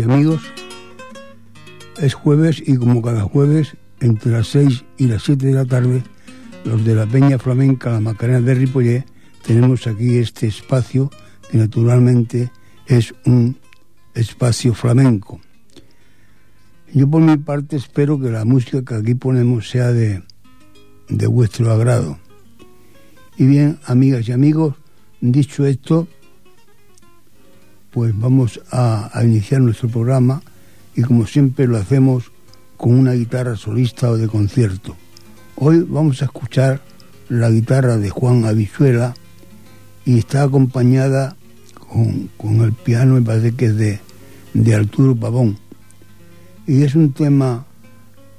Amigos. Es jueves y como cada jueves, entre las 6 y las 7 de la tarde, los de la Peña Flamenca, la Macarena de Ripollet, tenemos aquí este espacio que naturalmente es un espacio flamenco. Yo por mi parte espero que la música que aquí ponemos sea de vuestro agrado. Y bien, amigas y amigos, dicho esto, pues vamos a, iniciar nuestro programa y como siempre lo hacemos con una guitarra solista o de concierto. Hoy vamos a escuchar la guitarra de Juan Avizuela y está acompañada con, con el piano, me parece que es de, de Arturo Pavón. Y es un tema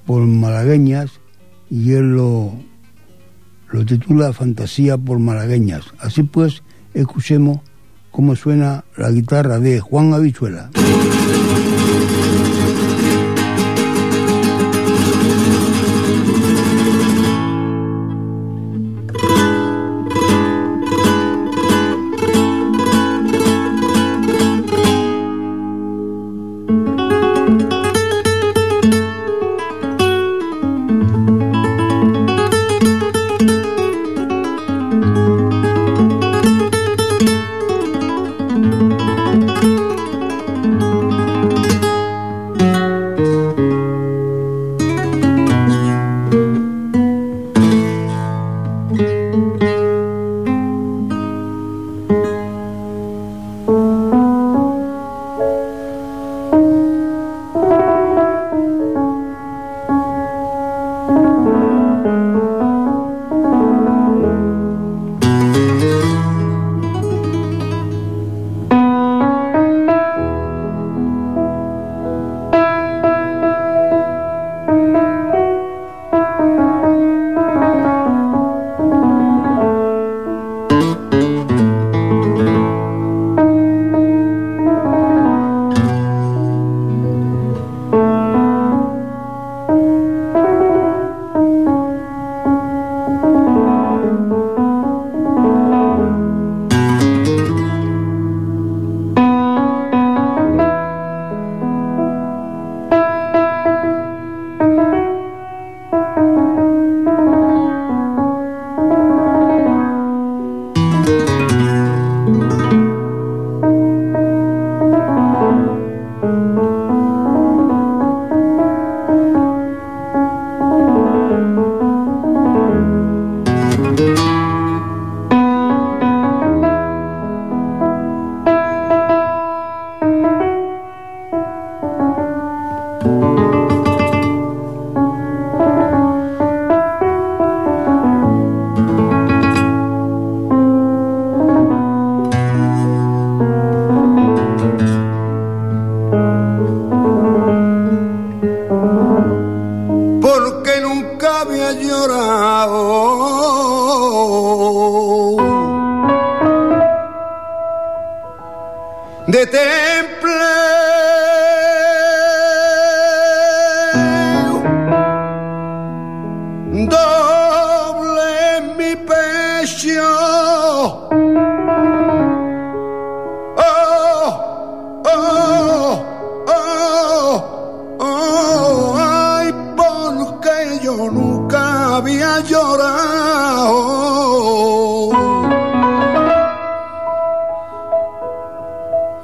por malagueñas y él lo, lo titula Fantasía por malagueñas. Así pues, escuchemos cómo suena la guitarra de Juan Habichuela.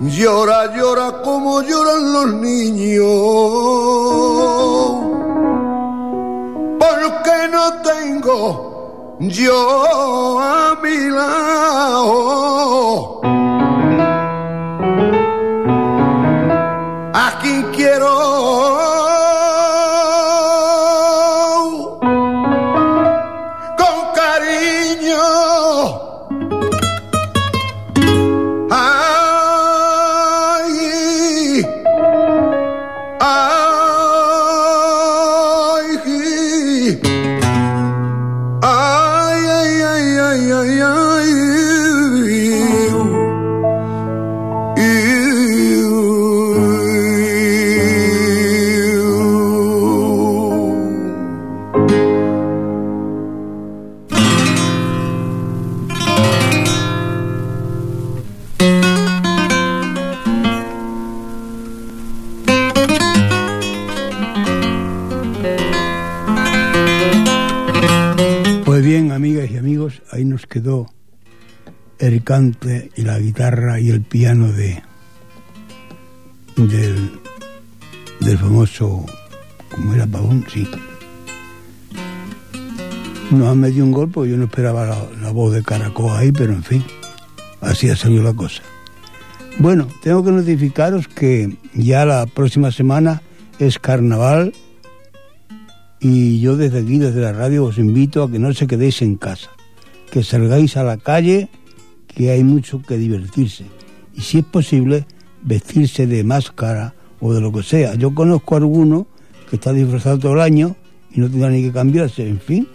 Llora, llora como lloran los niños. Porque no tengo yo a mi lado. El cante y la guitarra y el piano de del, famoso como era Pavón, sí. Nos han metido un golpe yo no esperaba la, voz de Caracol ahí pero en fin así ha salido la cosa. Bueno tengo que notificaros que ya la próxima semana es carnaval y yo desde aquí desde la radio os invito a que no se quedéis en casa que salgáis a la calle, que hay mucho que divertirse. Y si es posible, vestirse de máscara o de lo que sea. Yo conozco a alguno que está disfrazado todo el año y no tiene ni que cambiarse, en fin,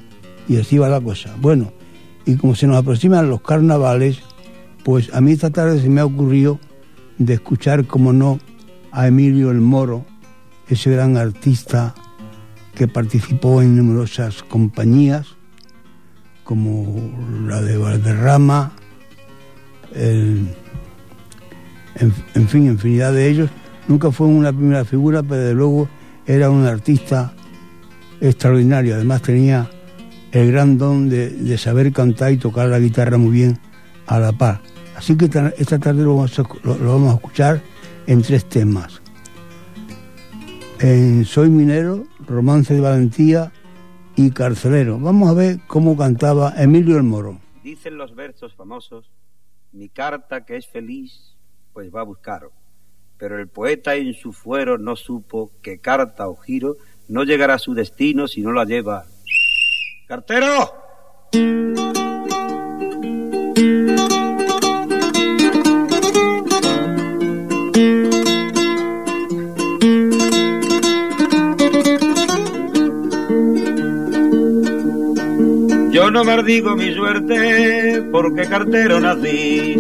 y así va la cosa. Bueno, y como se nos aproximan los carnavales, pues a mí esta tarde se me ha ocurrido de escuchar, como no, a Emilio el Moro, ese gran artista que participó en numerosas compañías como la de Valderrama, en, fin, infinidad de ellos. Nunca fue una primera figura, pero de luego era un artista extraordinario. Además tenía el gran don de, saber cantar y tocar la guitarra muy bien a la par. Así que esta, tarde lo vamos, a, lo vamos a escuchar en tres temas. En Soy Minero, Romance de Valentía y carcelero. Vamos a ver cómo cantaba Emilio el Moro. Dicen los versos famosos, mi carta que es feliz, pues va a buscar. Pero el poeta en su fuero no supo que carta o giro no llegará a su destino si no la lleva. ¡Cartero! No maldigo mi suerte porque cartero nací.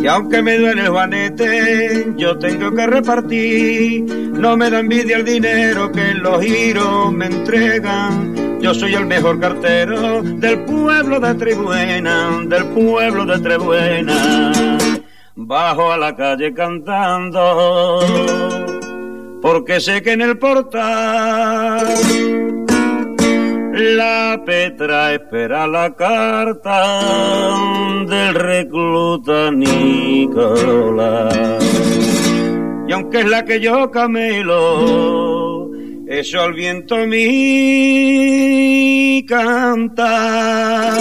Y aunque me duele el juanete, yo tengo que repartir. No me da envidia el dinero que en los giros me entregan. Yo soy el mejor cartero del pueblo de Tribuena, del pueblo de Tribuena. Bajo a la calle cantando, porque sé que en el portal la Petra espera la carta del recluta Nicolás. Y aunque es la que yo camelo, eso al viento mi canta.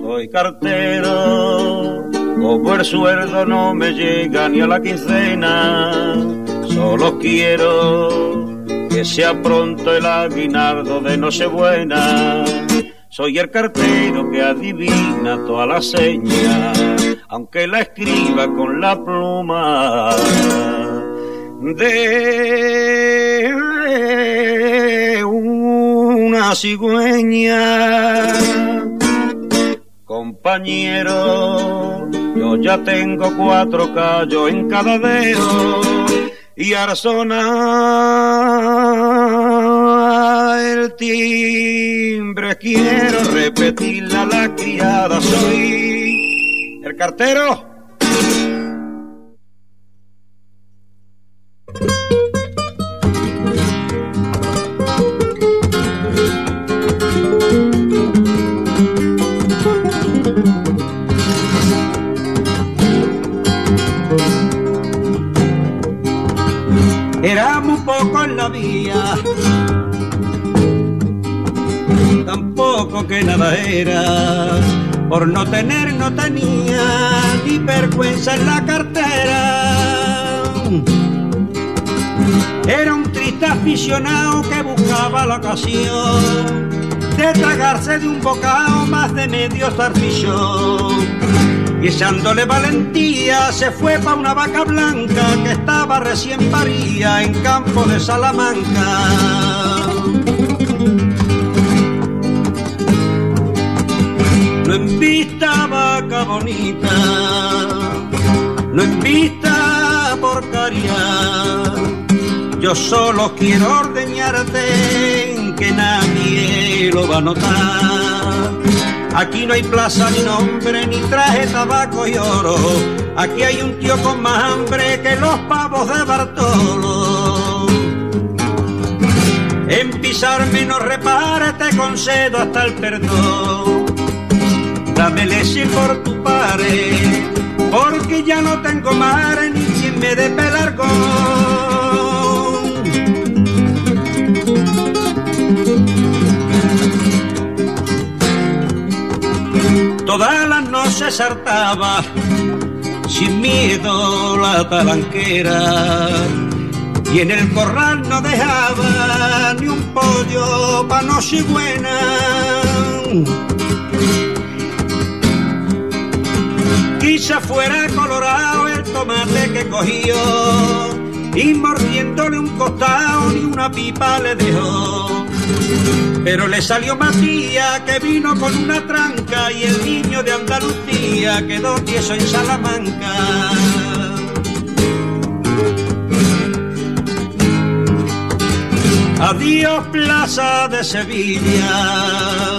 Soy cartero, como el sueldo no me llega ni a la quincena, solo quiero sea pronto el aguinaldo de Nochebuena. Soy el cartero que adivina toda la seña, aunque la escriba con la pluma de una cigüeña. Compañero, yo ya tengo cuatro callos en cada dedo y arzona el timbre. Quiero repetirla la criada, soy el cartero. Tampoco que nada era. Por no tener no tenía ni vergüenza en la cartera. Era un triste aficionado que buscaba la ocasión de tragarse de un bocado más de medio zarpillón y echándole valentía se fue pa' una vaca blanca que estaba recién paría en campo de Salamanca. No en vista vaca bonita, no en vista porcaria, yo solo quiero ordeñarte que nadie lo va a notar Aquí no hay plaza ni nombre, ni traje, tabaco y oro. Aquí hay un tío con más hambre que los pavos de Bartolo. En pisarme no repare, te concedo hasta el perdón. Dame leche por tu pare, porque ya no tengo mare ni quien me dé pelargón. Saltaba sin miedo la talanquera y en el corral no dejaba ni un pollo pa' buena. Quizá fuera colorado el tomate que cogió y mordiéndole un costado ni una pipa le dejó pero le salió Matías que vino con una tranca y el niño de Andalucía quedó tieso en Salamanca. Adiós Plaza de Sevilla,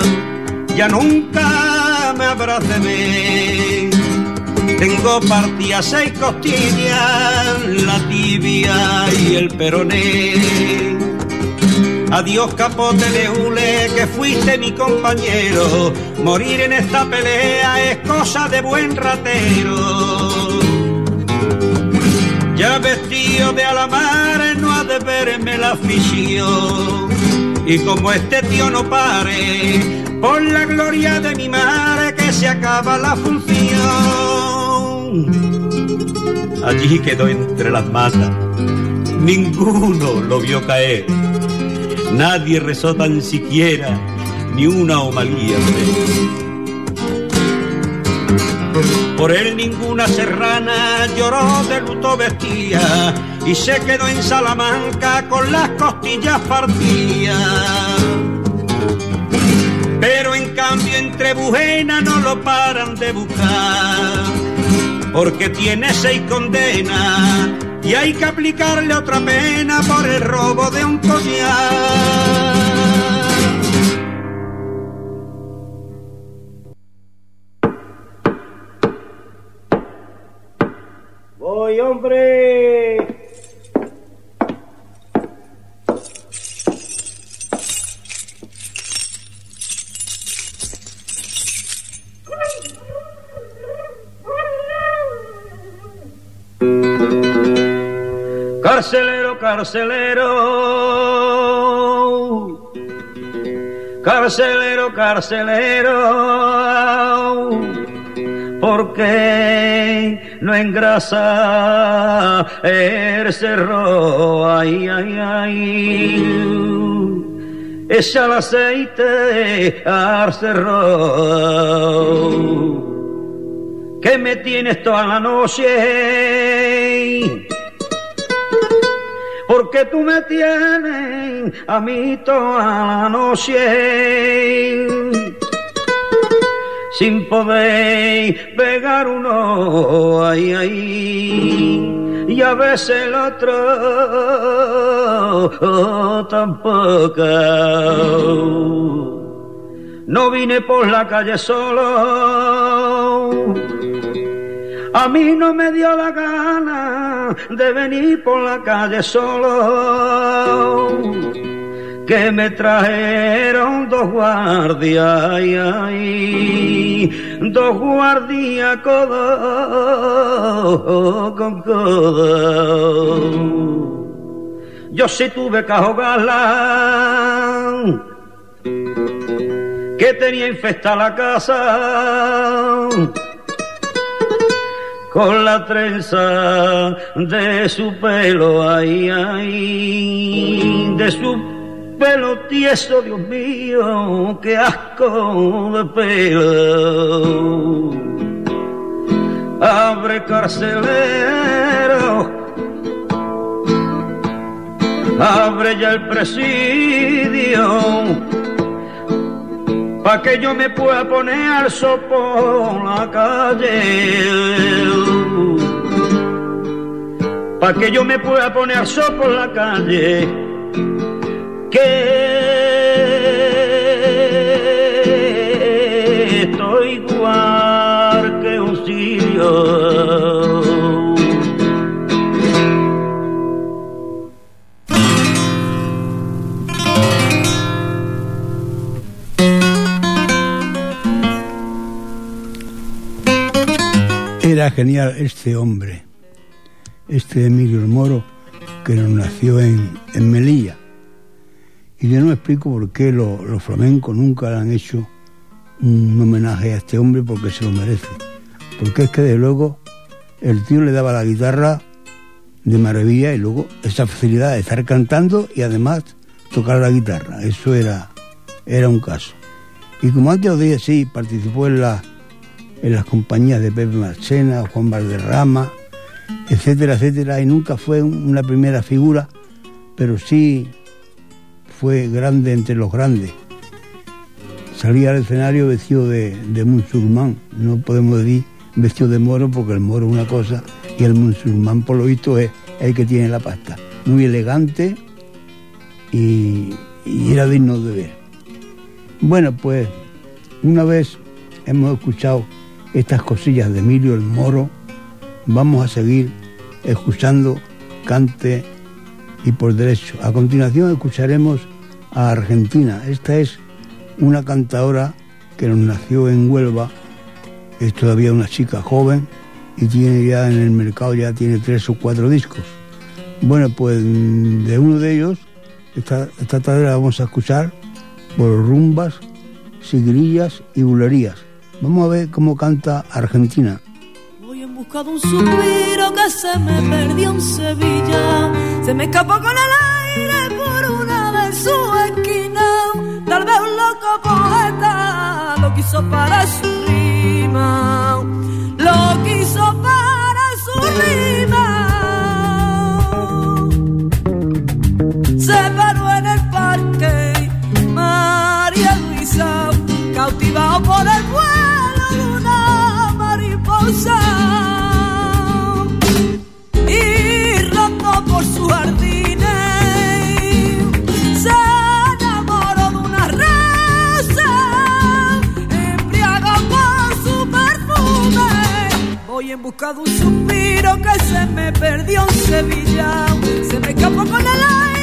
ya nunca me ver. Tengo partidas seis costillas, la tibia y el peroné Adiós capote de hule, que fuiste mi compañero. Morir en esta pelea es cosa de buen ratero. Ya vestido de alamar no ha de verme la afición. Y como este tío no pare, por la gloria de mi madre que se acaba la función. Allí quedó entre las matas, ninguno lo vio caer Nadie rezó tan siquiera ni una homalía. Por él ninguna serrana lloró de luto vestía y se quedó en Salamanca con las costillas partidas. Pero en cambio entre Bujena no lo paran de buscar, porque tiene seis condenas y hay que aplicarle otra pena por el robo de un collar. Carcelero, carcelero. Carcelero. Porque no engrasa el cerro. Ay, ay, ay. Echa el aceite al cerro. Que me tienes toda la noche porque tú me tienes a mí toda la noche. Sin poder pegar uno ay ay. Y a veces el otro tampoco. No vine por la calle solo a mí no me dio la gana de venir por la calle solo, que me trajeron dos guardias, dos guardias codo con codo. Yo sí tuve que ahogarla que tenía infestada la casa con la trenza de su pelo, ay, ay, de su pelo tieso, Dios mío, qué asco de pelo. Abre carcelero, abre ya el presidio pa' que yo me pueda poner al sopo en la calle. Pa' que yo me pueda poner al sopo en la calle. Que genial este hombre, este Emilio Moro, que nació en, Melilla. Y yo no explico por qué los flamencos nunca le han hecho un homenaje a este hombre porque se lo merece. Porque es que de luego el tío le daba la guitarra de maravilla y luego esa facilidad de estar cantando y además tocar la guitarra. Eso era, era un caso. Y como antes os dije, sí, participó en la en las compañías de Pepe Marchena, Juan Valderrama, etcétera, etcétera, y nunca fue una primera figura, pero sí fue grande entre los grandes. Salía al escenario vestido de, musulmán, no podemos decir vestido de moro porque el moro es una cosa y el musulmán por lo visto es el que tiene la pasta. Muy elegante y, y era digno de ver. Bueno, pues una vez hemos escuchado estas cosillas de Emilio el Moro, vamos a seguir escuchando cante y por derecho. A continuación escucharemos a Argentina. Esta es una cantadora que nos nació en Huelva, es todavía una chica joven y tiene ya en el mercado ya tiene tres o cuatro discos. Bueno, pues de uno de ellos, esta, esta tarde la vamos a escuchar por rumbas, sigrillas y bulerías. Vamos a ver cómo canta Argentina. Voy en busca de un suspiro que se me perdió en Sevilla. Se me escapó con el aire por una de su esquina. Tal vez un loco poeta lo quiso para su rima. Lo quiso para su rima. Voy en busca de un suspiro que se me perdió en Sevilla se me escapó con el aire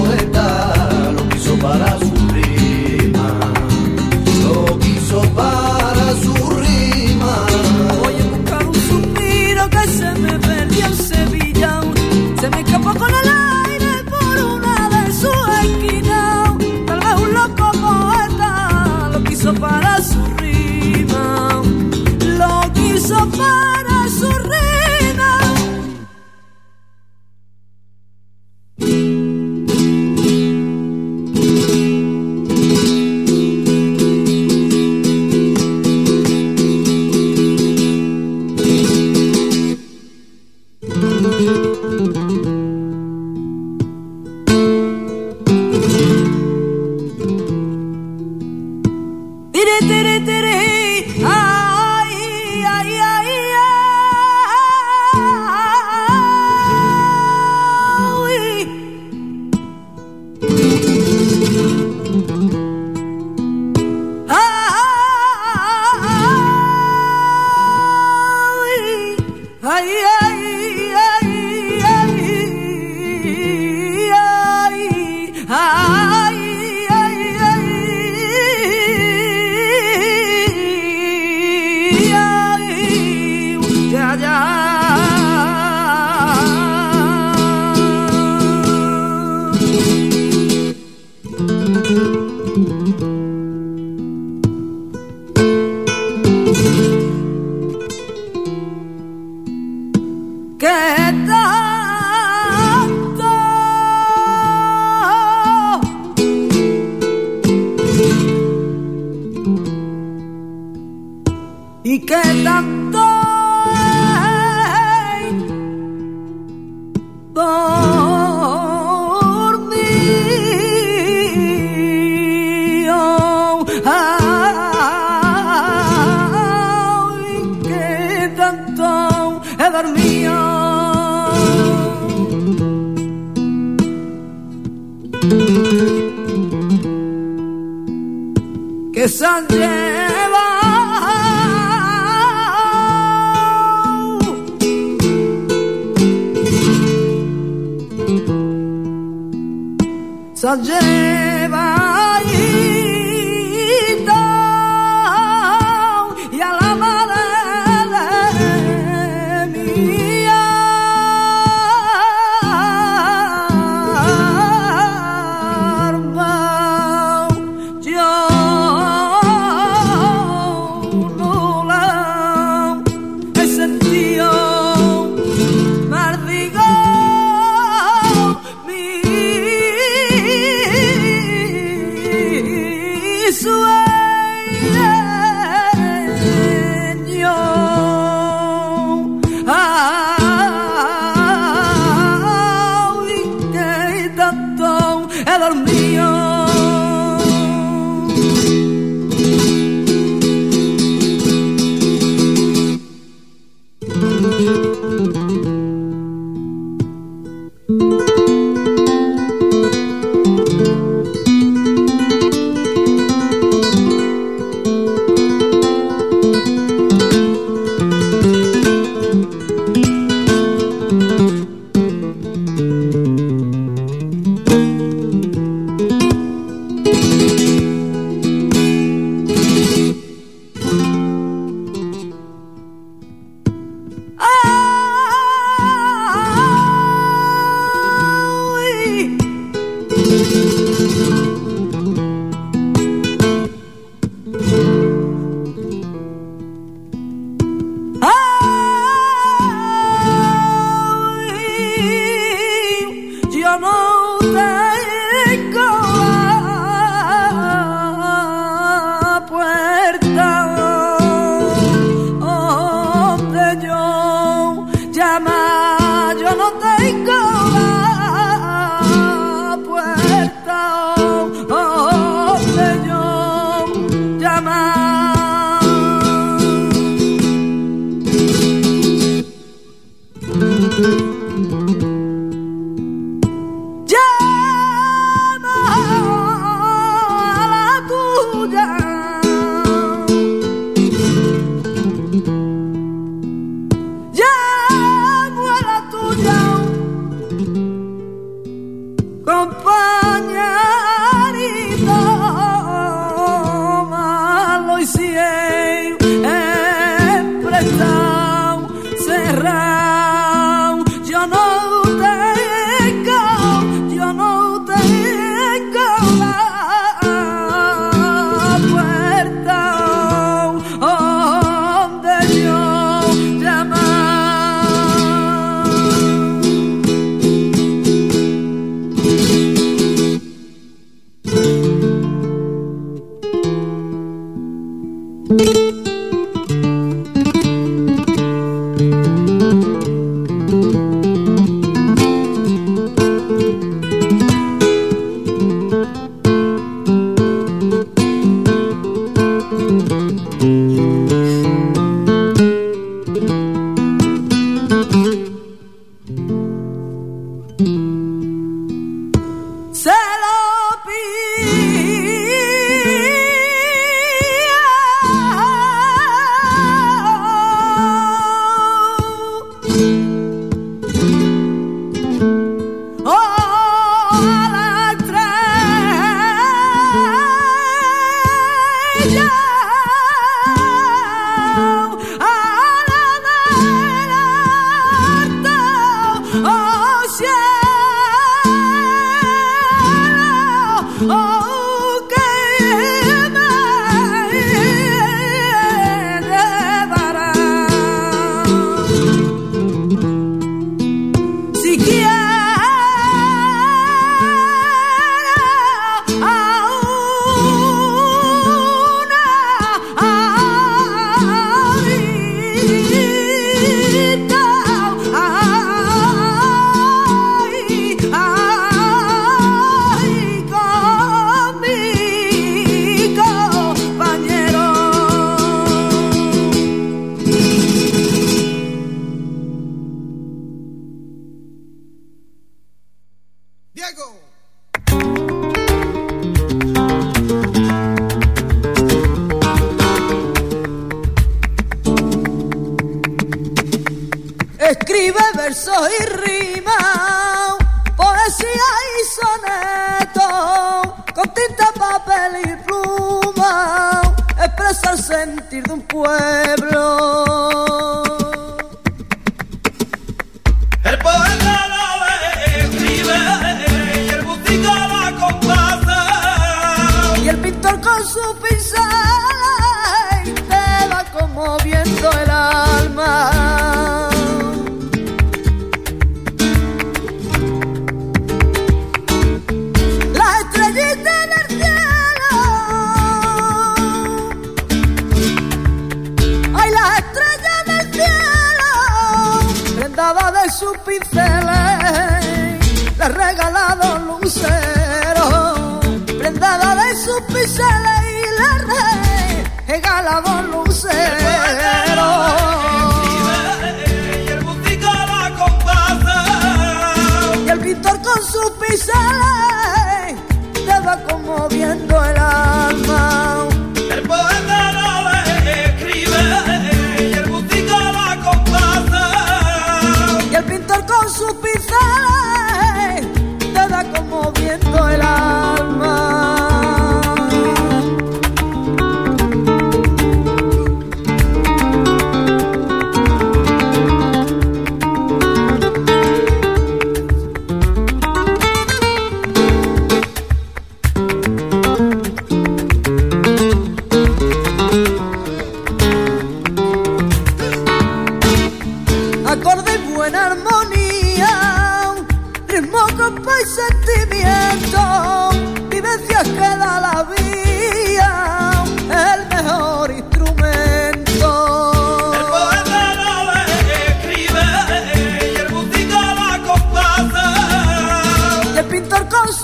mujer bailar.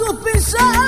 Pasa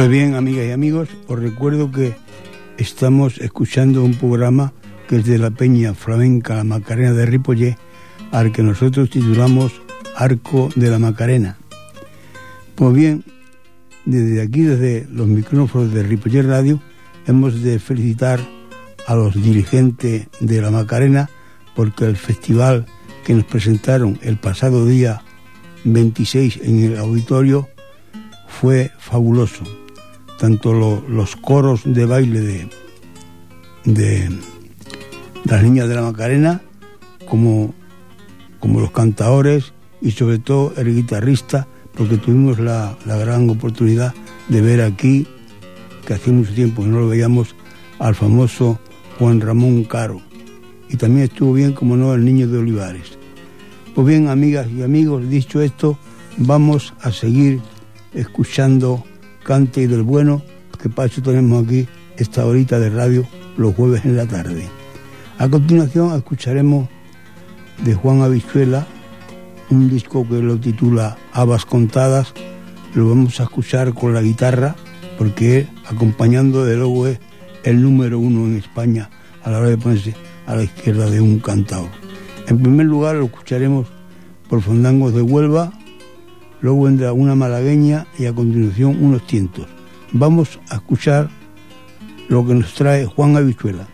Pues bien, amigas y amigos, os recuerdo que estamos escuchando un programa que es de la Peña Flamenca La Macarena de Ripollé, al que nosotros titulamos Arco de la Macarena. Pues bien, desde aquí, desde los micrófonos de Ripollé Radio, hemos de felicitar a los dirigentes de la Macarena porque el festival que nos presentaron el pasado día 26 en el auditorio fue fabuloso. Tanto lo- los coros de baile de, de las niñas de la Macarena como, como los cantadores y sobre todo el guitarrista, porque tuvimos la, la gran oportunidad de ver aquí, que hace mucho tiempo que no lo veíamos, al famoso Juan Ramón Caro. Y también estuvo bien, como no, el niño de Olivares. Pues bien, amigas y amigos, dicho esto, vamos a seguir escuchando Cante y del Bueno, que eso tenemos aquí esta horita de radio los jueves en la tarde. A continuación escucharemos de Juan Avizuela un disco que lo titula Habas Contadas. Lo vamos a escuchar con la guitarra, porque acompañando de luego es el número uno en España a la hora de ponerse a la izquierda de un cantador. En primer lugar lo escucharemos por Fandangos de Huelva, luego vendrá una malagueña y a continuación unos tientos. Vamos a escuchar lo que nos trae Juan Habichuela.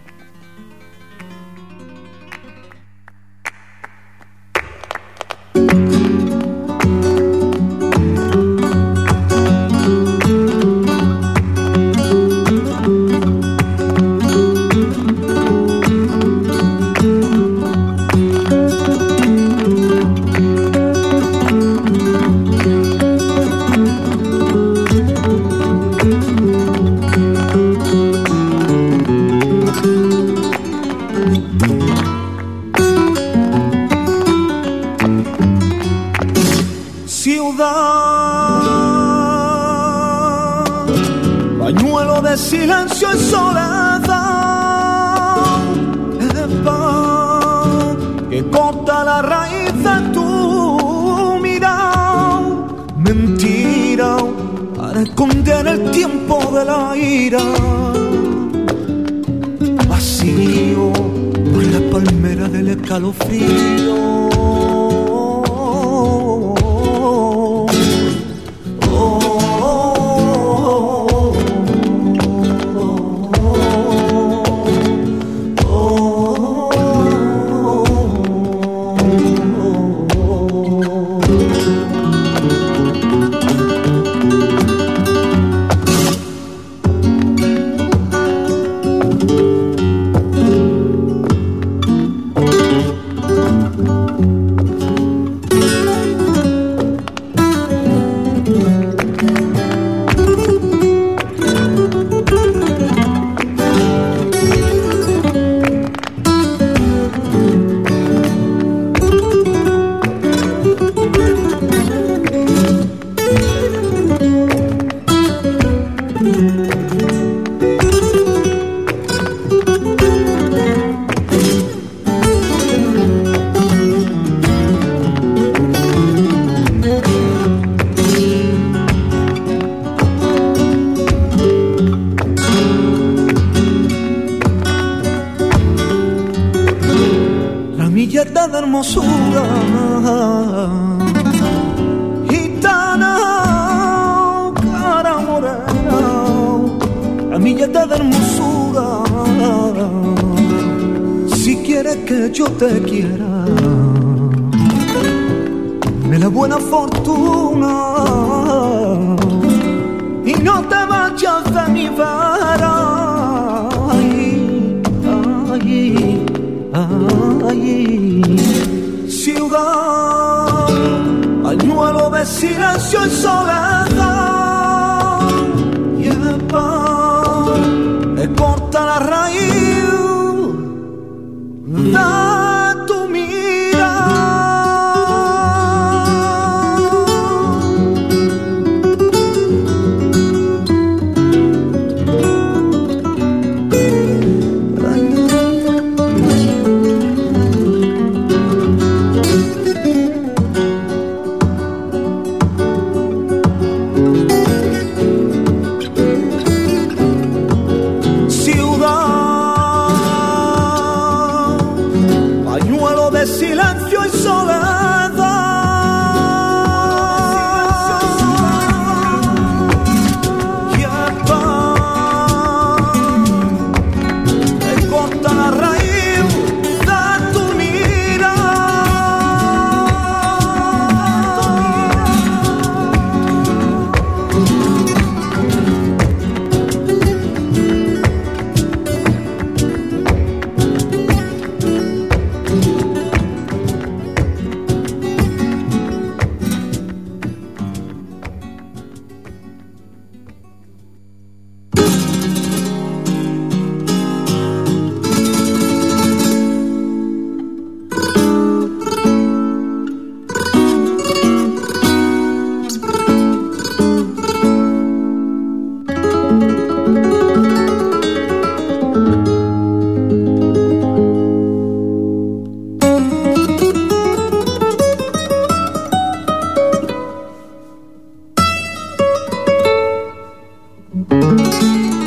La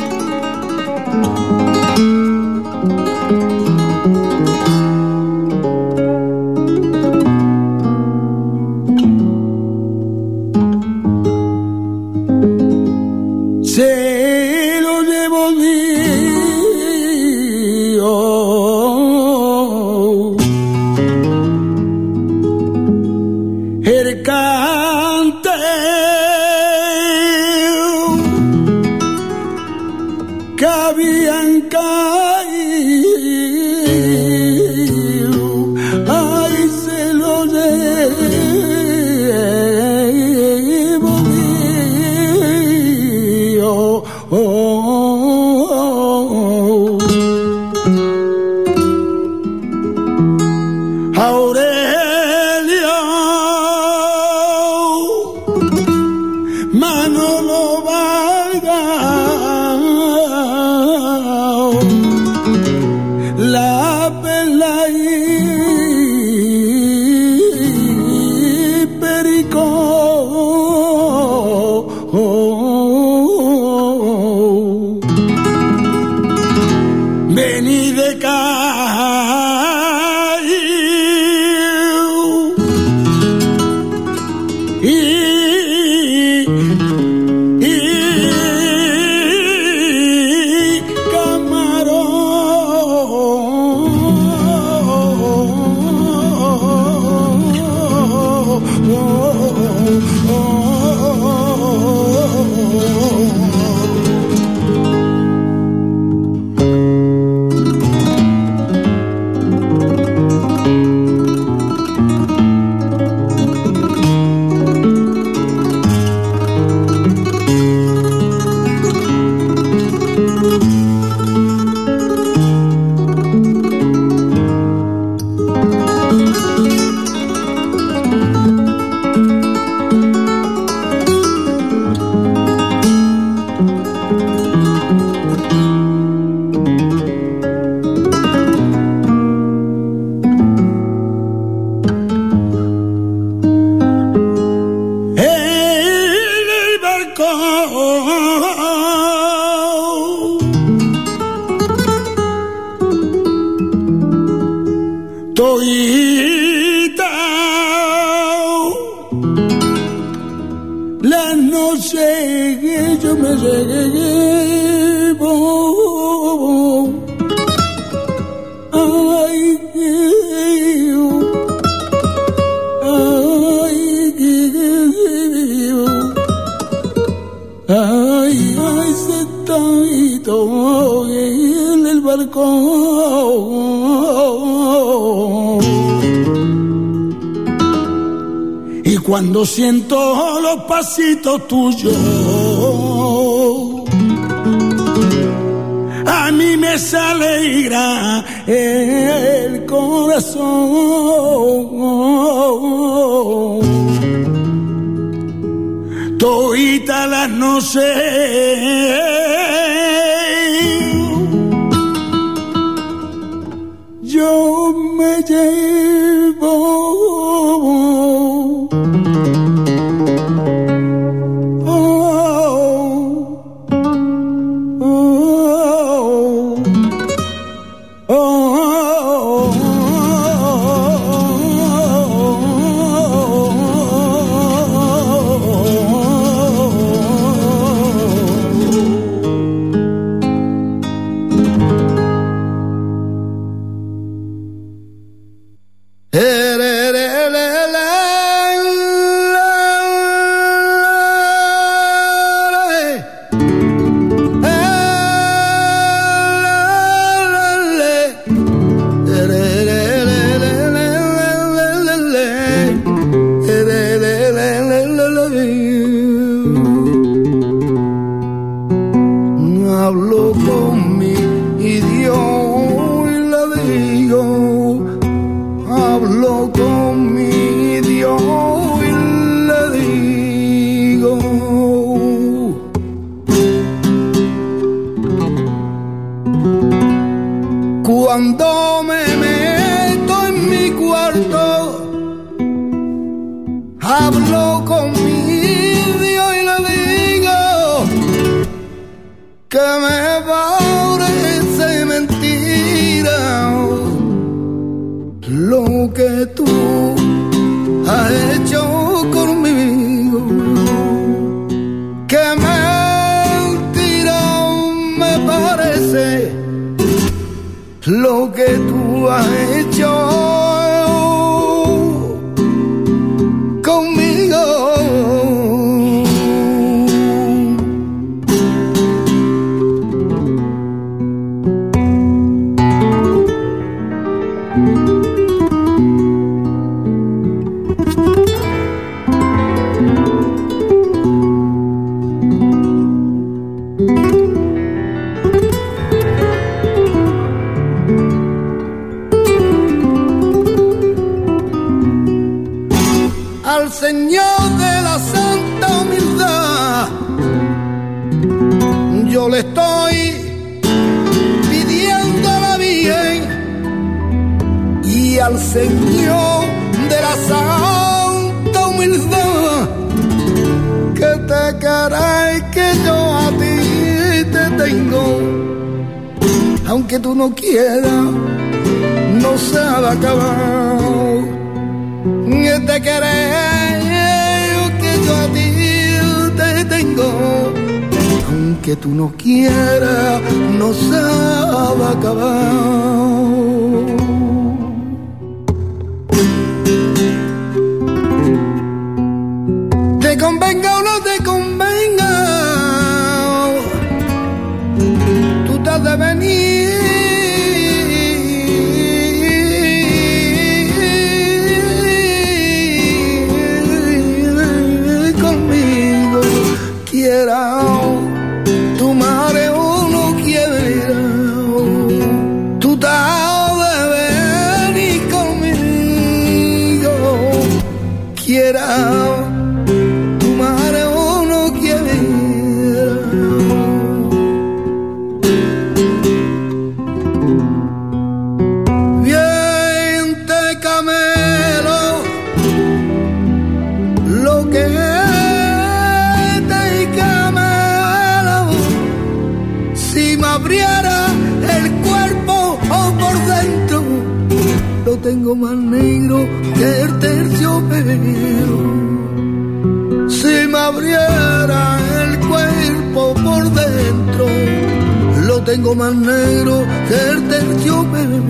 Y cuando siento los pasitos tuyos, a mí me sale el corazón. Toita las no cuando me acabado. Te querer que yo a ti te tengo. Aunque tú no quieras, no sabe acabar. Si me abriera el cuerpo por dentro, lo tengo más negro que el terciopelo.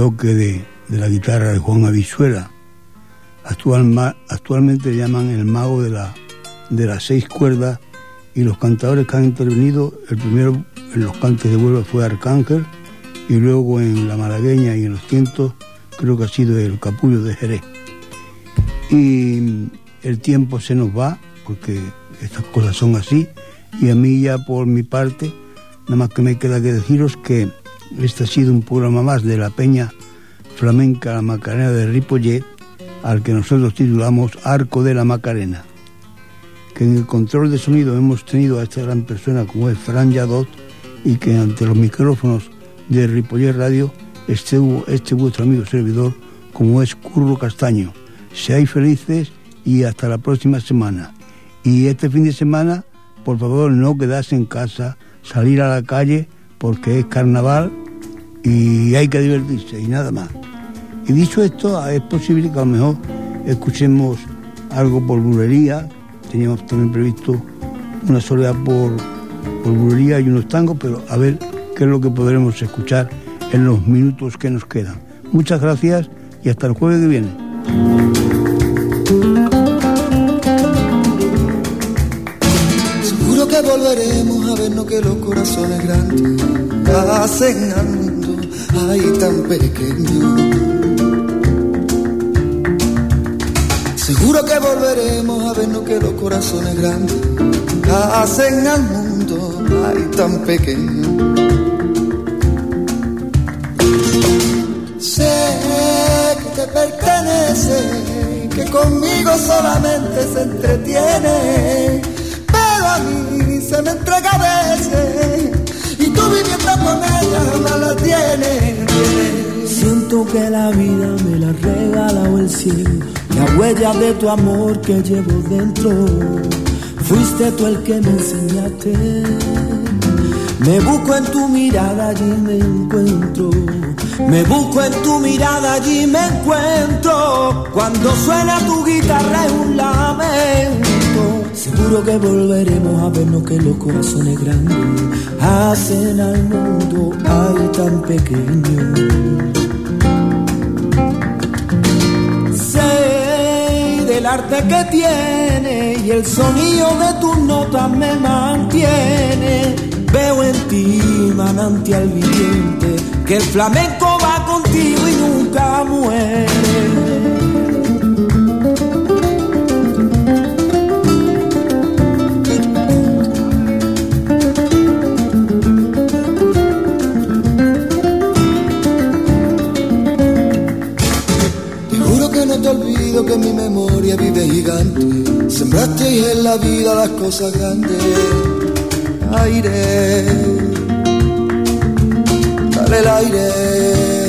Toque de, de la guitarra de Juan Avisuela. Actual, actualmente llaman el mago de, la, de las seis cuerdas y los cantadores que han intervenido, el primero en los cantes de Huelva fue Arcángel y luego en la malagueña y en los cientos creo que ha sido el capullo de Jerez. Y el tiempo se nos va porque estas cosas son así y a mí ya por mi parte nada más que me queda que deciros que este ha sido un programa más de la Peña Flamenca La Macarena de Ripollet al que nosotros titulamos Arco de la Macarena que en el control de sonido hemos tenido a esta gran persona como es Fran Yadot y que ante los micrófonos de Ripollet Radio este, este vuestro amigo servidor como es Curro Castaño. Seáis felices y hasta la próxima semana. Y este fin de semana, por favor, no quedarse en casa, salir a la calle porque es carnaval y hay que divertirse y nada más. Y dicho esto, es posible que a lo mejor escuchemos algo por bulería, teníamos también previsto una soledad por, por bulería y unos tangos, pero a ver qué es lo que podremos escuchar en los minutos que nos quedan. Muchas gracias y hasta el jueves que viene. Seguro que volveremos a vernos que los corazones grandes hacen ahí tan pequeño. Seguro que volveremos a vernos que los corazones grandes hacen al mundo ahí tan pequeño. Sé que te pertenece, que conmigo solamente se entretiene, pero a mí se me entrega a veces tú viviendo con ella no la tienes. Siento que la vida me la regalado el cielo, la huella de tu amor que llevo dentro. Fuiste tú el que me enseñaste. Me busco en tu mirada, allí me encuentro. Me busco en tu mirada, allí me encuentro. Cuando suena tu guitarra es un lamento. Seguro que volveremos a vernos que los corazones grandes hacen al mundo ay tan pequeño. Sé del arte que tiene y el sonido de tus notas me mantiene. Veo en ti manantial viviente que el flamenco va contigo y nunca muere. Que en mi memoria vive gigante. Sembraste en la vida las cosas grandes. Aire, dale el aire.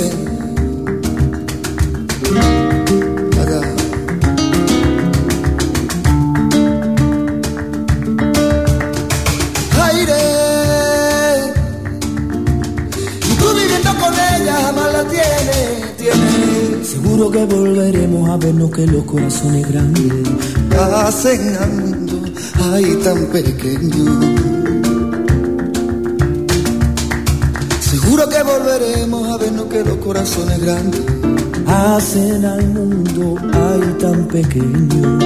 Seguro que volveremos a vernos que los corazones grandes hacen al mundo ahí tan pequeño. Seguro que volveremos a vernos que los corazones grandes hacen al mundo ay tan pequeño.